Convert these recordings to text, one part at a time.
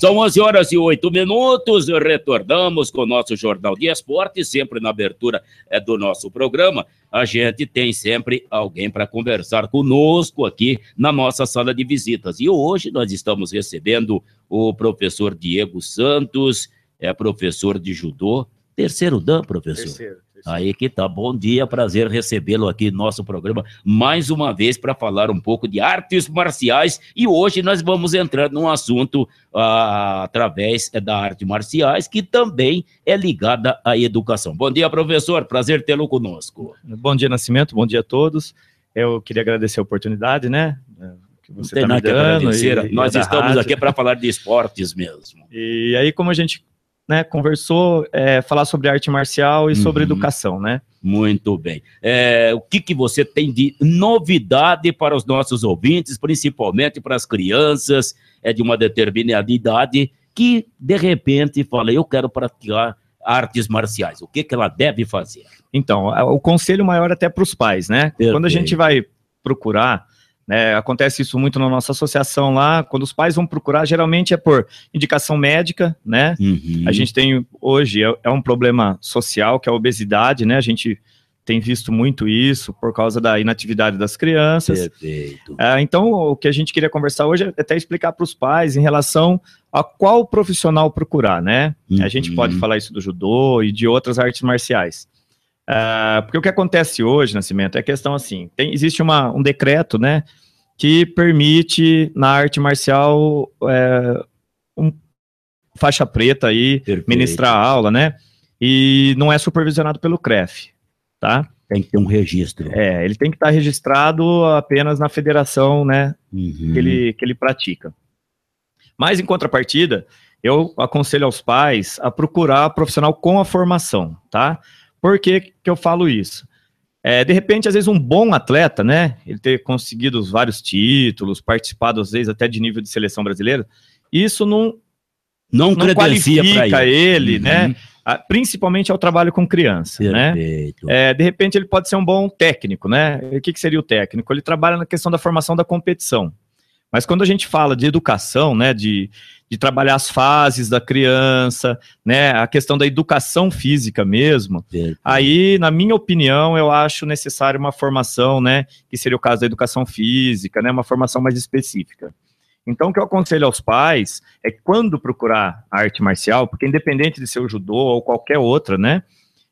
São 11 horas e 8 minutos, retornamos com o nosso Jornal de Esporte, sempre na abertura é, do nosso programa. A gente tem sempre alguém para conversar conosco aqui na nossa sala de visitas. E hoje nós estamos recebendo o professor Diego Santos, é professor de judô. Terceiro dan, professor? Terceiro. Aí que tá. Bom dia, prazer recebê-lo aqui no nosso programa mais uma vez para falar um pouco de artes marciais. E hoje nós vamos entrar num assunto ah, através da arte marciais que também é ligada à educação. Bom dia, professor. Prazer tê-lo conosco. Bom dia, Nascimento. Bom dia a todos. Eu queria agradecer a oportunidade, né? Que você tá nada que agradecer. E, Nós estamos rádio. aqui para falar de esportes mesmo. E aí, como a gente né, conversou, é, falar sobre arte marcial e uhum. sobre educação, né? Muito bem. É, o que, que você tem de novidade para os nossos ouvintes, principalmente para as crianças é, de uma determinada idade, que de repente fala, eu quero praticar artes marciais. O que, que ela deve fazer? Então, o conselho maior até para os pais, né? Perfeito. Quando a gente vai procurar né, acontece isso muito na nossa associação lá, quando os pais vão procurar, geralmente é por indicação médica, né? Uhum. A gente tem hoje é, é, um problema social que é a obesidade, né? A gente tem visto muito isso por causa da inatividade das crianças. Perfeito. É, então, o que a gente queria conversar hoje é até explicar para os pais em relação a qual profissional procurar, né? Uhum. A gente pode falar isso do judô e de outras artes marciais. Uh, porque o que acontece hoje, Nascimento, é a questão assim: tem, existe uma, um decreto, né, que permite na arte marcial é, um faixa preta aí Perfeito. ministrar aula, né? E não é supervisionado pelo CREF, tá? Tem que ter um registro. É, ele tem que estar registrado apenas na federação, né, uhum. que, ele, que ele pratica. Mas, em contrapartida, eu aconselho aos pais a procurar profissional com a formação, tá? Por que, que eu falo isso? É, de repente, às vezes, um bom atleta, né? Ele ter conseguido vários títulos, participado, às vezes, até de nível de seleção brasileira, isso não, não, não qualifica ele, né? uhum. né? Principalmente ao trabalho com criança, né? Perfeito. né? É, de repente, ele pode ser um bom técnico, né? O que, que seria o técnico? Ele trabalha na questão da formação da competição. Mas quando a gente fala de educação, né, de, de trabalhar as fases da criança, né, a questão da educação física mesmo, aí, na minha opinião, eu acho necessário uma formação, né, que seria o caso da educação física, né, uma formação mais específica. Então, o que eu aconselho aos pais é quando procurar arte marcial, porque independente de ser o judô ou qualquer outra, né,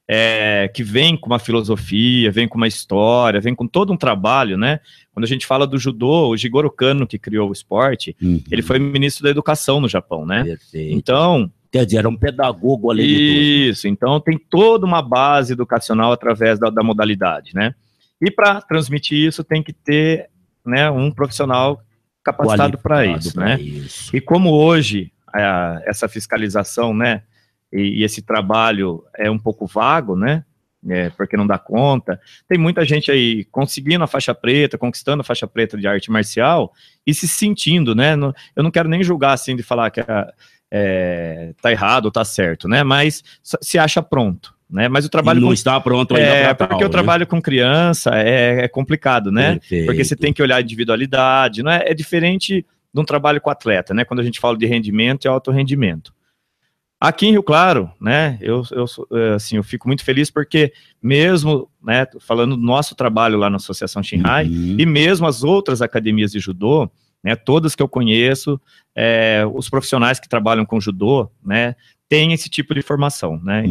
é, que vem com uma filosofia, vem com uma história, vem com todo um trabalho, né? Quando a gente fala do judô, o Jigoro Kano, que criou o esporte, uhum. ele foi ministro da educação no Japão, né? Perfeito. Então... Quer dizer, era um pedagogo ali. Isso, então tem toda uma base educacional através da, da modalidade, né? E para transmitir isso tem que ter né, um profissional capacitado para isso, né? Isso. E como hoje a, essa fiscalização, né, e, e esse trabalho é um pouco vago, né? É, porque não dá conta. Tem muita gente aí conseguindo a faixa preta, conquistando a faixa preta de arte marcial e se sentindo, né? No, eu não quero nem julgar assim de falar que é, é, tá errado ou tá certo, né? Mas se acha pronto. Né? Mas o trabalho e não com... está pronto ainda é, porque tal, o né? trabalho com criança é, é complicado, né? Perfeito. Porque você tem que olhar a individualidade, não é? É diferente de um trabalho com atleta, né? Quando a gente fala de rendimento e alto rendimento. Aqui em Rio Claro, né, eu, eu, é, assim, eu fico muito feliz porque mesmo, né, falando do nosso trabalho lá na Associação Shinhai, uhum. e mesmo as outras academias de judô, né, todas que eu conheço, é, os profissionais que trabalham com judô, né, têm esse tipo de formação, né,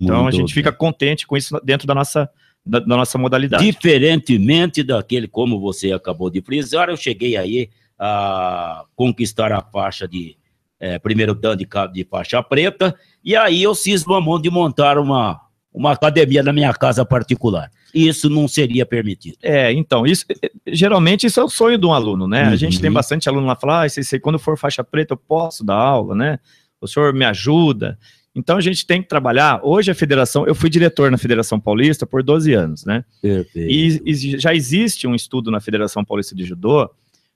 então a gente fica contente com isso dentro da nossa, da, da, nossa modalidade. Diferentemente daquele, como você acabou de frisar, eu cheguei aí a conquistar a faixa de é, primeiro dan de, de faixa preta, e aí eu cismo a mão de montar uma, uma academia na minha casa particular. Isso não seria permitido. É, então, isso é, é, geralmente isso é o sonho de um aluno, né? Uhum. A gente tem bastante aluno lá falar, ah, se, se, quando for faixa preta eu posso dar aula, né? O senhor me ajuda. Então a gente tem que trabalhar. Hoje a federação, eu fui diretor na Federação Paulista por 12 anos, né? Perfeito. E, e já existe um estudo na Federação Paulista de Judô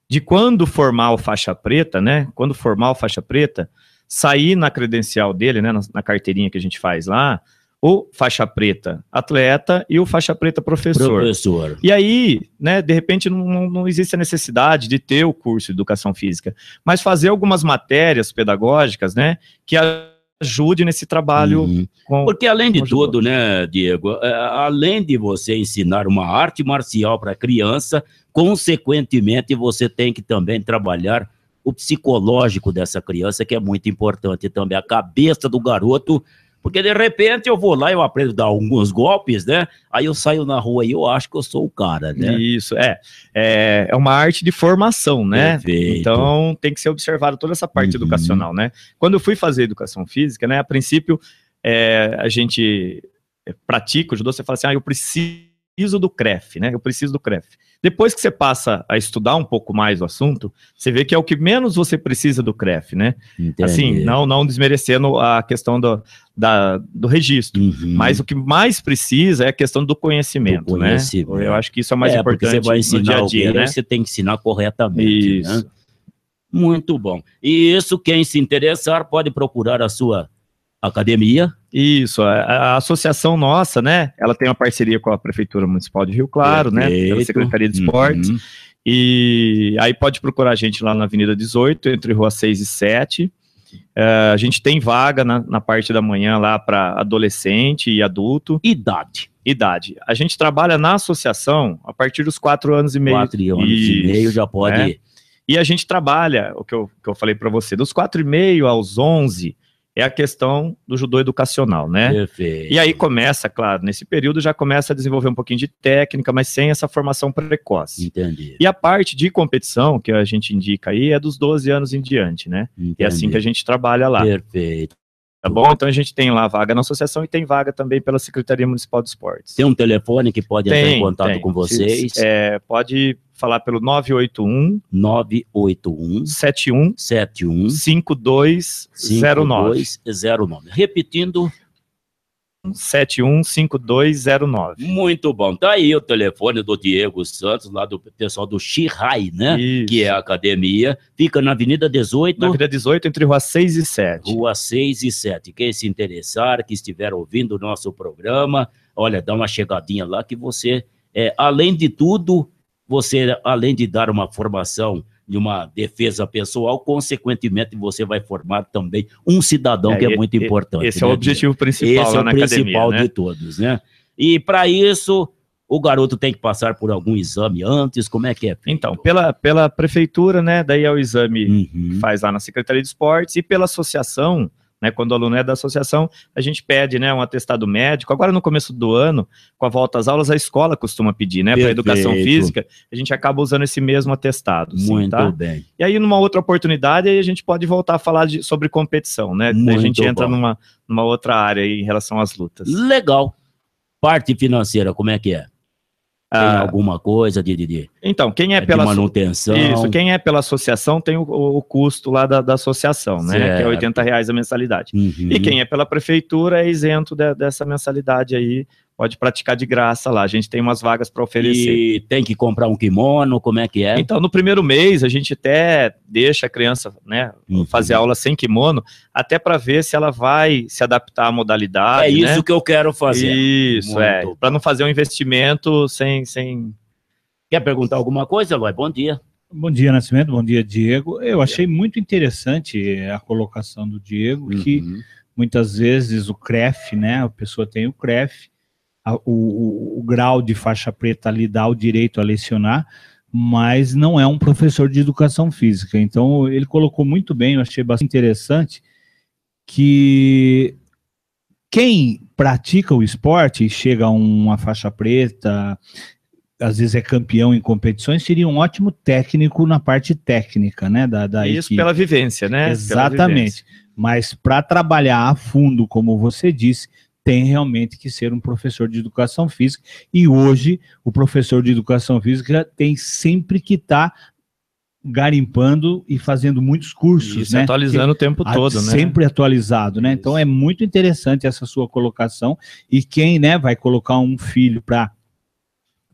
de quando formar o faixa preta, né? Quando formar o faixa preta, sair na credencial dele, né? Na, na carteirinha que a gente faz lá, o faixa preta atleta e o faixa preta professor. Professor. E aí, né, de repente não, não existe a necessidade de ter o curso de educação física, mas fazer algumas matérias pedagógicas, né, que ajude nesse trabalho. Uhum. Com, Porque além de tudo, né, Diego, é, além de você ensinar uma arte marcial para criança, consequentemente você tem que também trabalhar o psicológico dessa criança, que é muito importante também, a cabeça do garoto porque de repente eu vou lá, eu aprendo a dar alguns golpes, né? Aí eu saio na rua e eu acho que eu sou o cara, né? Isso, é. É, é uma arte de formação, né? Perfeito. Então tem que ser observado toda essa parte uhum. educacional, né? Quando eu fui fazer educação física, né? A princípio, é, a gente pratica o judô, você fala assim, ah, eu preciso do CREF, né? Eu preciso do CREF. Depois que você passa a estudar um pouco mais o assunto, você vê que é o que menos você precisa do CREF, né? Entendi. Assim, não, não desmerecendo a questão do, da, do registro, uhum. mas o que mais precisa é a questão do conhecimento, do conhecimento. né? Eu acho que isso é mais é, importante você vai ensinar no dia a dia, alguém, né? Você tem que ensinar corretamente, né? isso. Né? Muito bom. E isso, quem se interessar, pode procurar a sua academia. Isso, a, a, associação nossa, né? Ela tem uma parceria com a Prefeitura Municipal de Rio Claro, né? Perfeito. né? Pela Secretaria de Esportes. Uhum. E aí pode procurar a gente lá na Avenida 18, entre Rua 6 e 7. Uh, é, a gente tem vaga na, na parte da manhã lá para adolescente e adulto. Idade. Idade. A gente trabalha na associação a partir dos quatro anos e meio. Quatro anos e, e meio já pode. Né? E a gente trabalha, o que eu, que eu falei para você, dos quatro e meio aos onze, é a questão do judô educacional, né? Perfeito. E aí começa, claro, nesse período já começa a desenvolver um pouquinho de técnica, mas sem essa formação precoce. Entendi. E a parte de competição, que a gente indica aí, é dos 12 anos em diante, né? Entendi. É assim que a gente trabalha lá. Perfeito. Tá bom? Então a gente tem lá vaga na associação e tem vaga também pela Secretaria Municipal de Esportes. Tem um telefone que pode tem, entrar em contato tem. com vocês? É, pode falar pelo 981 981 71 71 5209. 5209. Repetindo 715209. Muito bom. Tá aí o telefone do Diego Santos, lá do pessoal do Xirrai, né? Isso. Que é a academia. Fica na Avenida 18. Na Avenida 18, entre Rua 6 e 7. Rua 6 e 7. Quem se interessar, que estiver ouvindo o nosso programa, olha, dá uma chegadinha lá que você, é, além de tudo, você, além de dar uma formação de uma defesa pessoal, consequentemente você vai formar também um cidadão é, que é muito importante. Esse né, é o né, objetivo principal Esse é o principal academia, de né? todos, né? E para isso, o garoto tem que passar por algum exame antes, como é que é? Então, pela, pela prefeitura, né, daí é o exame uhum. faz lá na Secretaria de Esportes, e pela associação, né? Quando o aluno é da associação, a gente pede né, um atestado médico. Agora, no começo do ano, com a volta às aulas, a escola costuma pedir, né? Para educação física, a gente acaba usando esse mesmo atestado. Sim, Muito tá? bem. E aí, numa outra oportunidade, aí a gente pode voltar a falar de, sobre competição, né? Muito a gente entra numa, numa outra área aí em relação às lutas. Legal. Parte financeira, como é que é? Tem ah, alguma coisa de, de, de Então, quem é, é pela manutenção. Isso, quem é pela associação tem o, o custo lá da, da associação, né? Certo. Que é 80 reais a mensalidade. Uhum. E quem é pela prefeitura é isento de, dessa mensalidade aí pode praticar de graça lá. A gente tem umas vagas para oferecer. E tem que comprar um kimono, como é que é? Então, no primeiro mês, a gente até deixa a criança né, uhum. fazer aula sem kimono, até para ver se ela vai se adaptar à modalidade. É isso né? que eu quero fazer. Isso, é. Muito. é. Para não fazer um investimento sem, sem. Quer perguntar alguma coisa, Eloy? Bom dia. Bom dia, Nascimento. Bom dia, Diego. Eu achei muito interessante a colocação do Diego, uhum. que muitas vezes o CREF, né? A pessoa tem o CREF, a, o, o, grau de faixa preta lhe dá o direito a lecionar, mas não é um professor de educação física. Então, ele colocou muito bem, eu achei bastante interessante, que quem pratica o esporte e chega a uma faixa preta, às vezes é campeão em competições, seria um ótimo técnico na parte técnica, né? Da, da Isso equipe. pela vivência, né? Exatamente. Vivência. Mas para trabalhar a fundo, como você disse, tem realmente que ser um professor de educação física. E hoje, o professor de educação física tem sempre que estar tá garimpando e fazendo muitos cursos, Isso, né? atualizando o tempo todo, né? Sempre atualizado, né? Isso. Então é muito interessante essa sua colocação e quem, né, vai colocar um filho para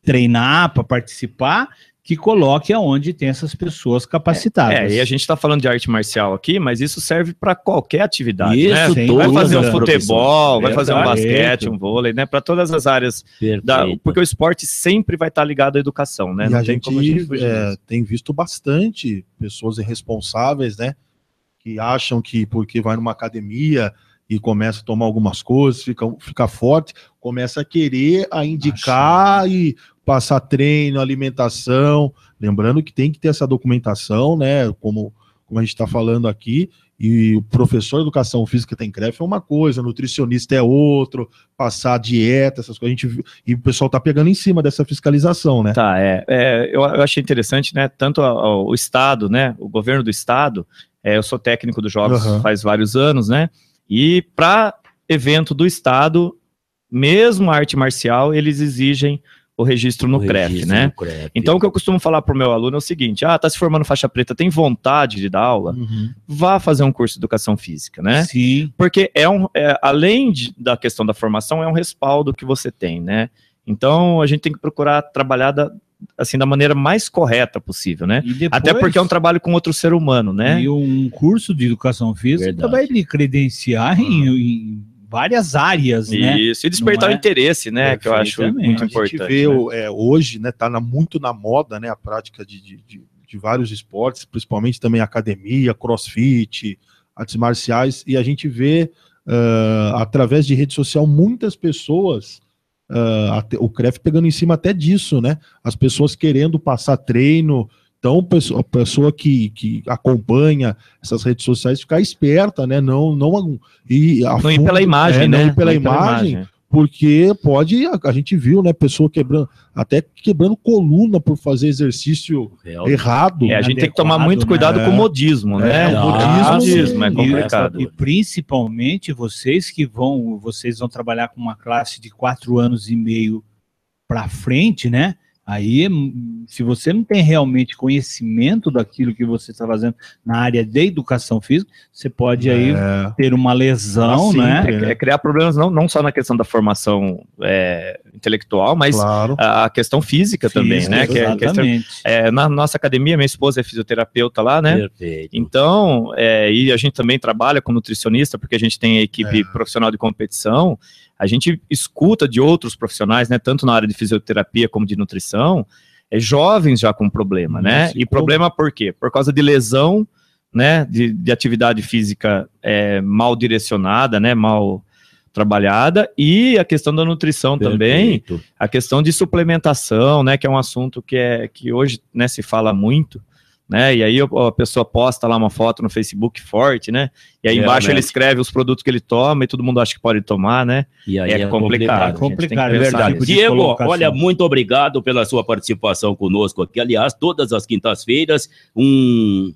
treinar, para participar, que coloque aonde tem essas pessoas capacitadas. É, e a gente está falando de arte marcial aqui, mas isso serve para qualquer atividade. Isso, né? vai fazer um futebol, vai fazer um basquete, um vôlei, né? Para todas as áreas, da, porque o esporte sempre vai estar ligado à educação, né? E Não a tem gente, como a gente é, tem visto bastante pessoas irresponsáveis, né? Que acham que porque vai numa academia e começa a tomar algumas coisas, fica, fica forte, começa a querer a indicar e passar treino, alimentação. Lembrando que tem que ter essa documentação, né? Como, como a gente está falando aqui. E o professor de educação física tem CREF é uma coisa, nutricionista é outro, passar dieta, essas coisas. A gente, e o pessoal tá pegando em cima dessa fiscalização, né? Tá, é, é, eu, eu achei interessante, né? Tanto a- a- o Estado, né? O governo do Estado, é, eu sou técnico dos Jogos Aham. faz vários anos, né? E para evento do Estado, mesmo a arte marcial, eles exigem o registro no O CREF, registro né? no CREF. Então, o que eu costumo falar para o meu aluno é o seguinte: ah, tá se formando faixa preta, tem vontade de dar aula? Uhum. Vá fazer um curso de educação física, né? Sim. Porque é um, é, além de- da questão da formação, é um respaldo que você tem, né? Então, a gente tem que procurar trabalhar da, assim, da maneira mais correta possível, né? Depois, Até porque é um trabalho com outro ser humano, né? E um curso de educação física Verdade. vai lhe credenciar em, em várias áreas, né? Isso, e despertar Não o é? interesse, né? Que eu acho muito a gente importante. vê né? é, hoje, né, tá na- muito na moda, né, a prática de, de, de- de vários esportes, principalmente também academia, crossfit, artes marciais, e a gente vê ah, através de rede social muitas pessoas, até- o CREF pegando em cima até disso, né, as pessoas querendo passar treino, então a pessoa que, que acompanha essas redes sociais ficar esperta, né, não, não, e a Não ir fundo- pela imagem, é, né? Não ir pela Não ir imagem, porque pode, a, a gente viu, né, pessoa quebrando, até quebrando coluna por fazer exercício Real. errado. É, a gente tem que tomar muito cuidado né? com o modismo, né? É, o o modismo, modismo, é E- complicado. E, principalmente vocês que vão, vocês vão trabalhar com uma classe de quatro anos e meio para frente, né? Aí, hum, se você não tem realmente conhecimento daquilo que você está fazendo na área de educação física, você pode aí É, ter uma lesão, Ah, né? É, é criar problemas não, não só na questão da formação é, intelectual, mas claro. a a questão física, também, né? Que é, questão- Exatamente. é, na nossa academia, minha esposa é fisioterapeuta lá, né? Perfeito. Então, é, e a gente também trabalha com nutricionista, porque a gente tem a equipe É. profissional de competição, a gente escuta de outros profissionais, né, tanto na área de fisioterapia como de nutrição, é, jovens já com problema, né? Nossa, e problema por quê? Por causa de lesão, né, de, de atividade física é, mal direcionada, né, mal trabalhada, e a questão da nutrição também, Perfeito. a questão de suplementação, né, que é um assunto que, é, que hoje né, se fala muito, né, e aí a pessoa posta lá uma foto no Facebook forte, né, e aí embaixo Realmente. ele escreve os produtos que ele toma e todo mundo acha que pode tomar, né, E aí é, complicado. complicado. É É pensar verdade. de Diego, olha, muito obrigado pela sua participação conosco aqui. Aliás, todas as quintas-feiras, um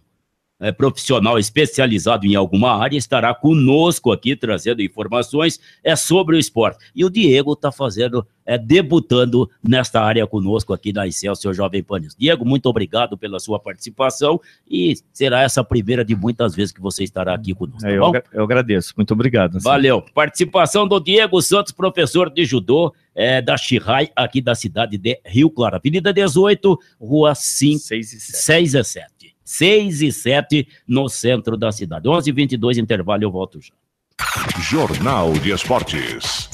é, profissional especializado em alguma área estará conosco aqui trazendo informações é sobre o esporte. E o Diego está fazendo, é, debutando nesta área conosco aqui na Excelsior Jovem Panis. Diego, muito obrigado pela sua participação e será essa a primeira de muitas vezes que você estará aqui conosco. tá É, eu, bom? agra- eu agradeço, muito obrigado. assim. Valeu. Participação do Diego Santos, professor de judô é, da Xirrai, aqui da cidade de Rio Claro. Avenida 18, rua 5, Seis e sete. 6 e 7. 6 e 7 no centro da cidade. 11 h 22 intervalo, eu volto já. Jornal de Esportes.